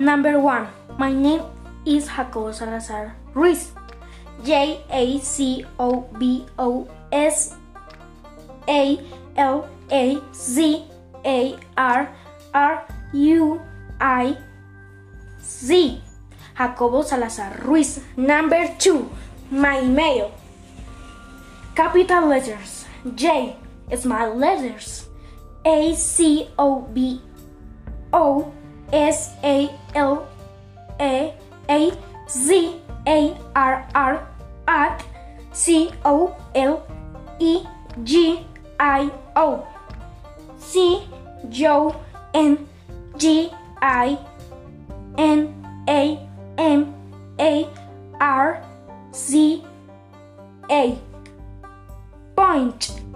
Number one, my name is Jacobo Salazar Ruiz. J A C O B O S A L A Z A R R U I Z. Jacobo Salazar Ruiz. Number two, my email. Capital letters J, small letters A C O B O S A L A A Z A R R at C O L E G I O. C Joe N G I N A M A R Z A. Point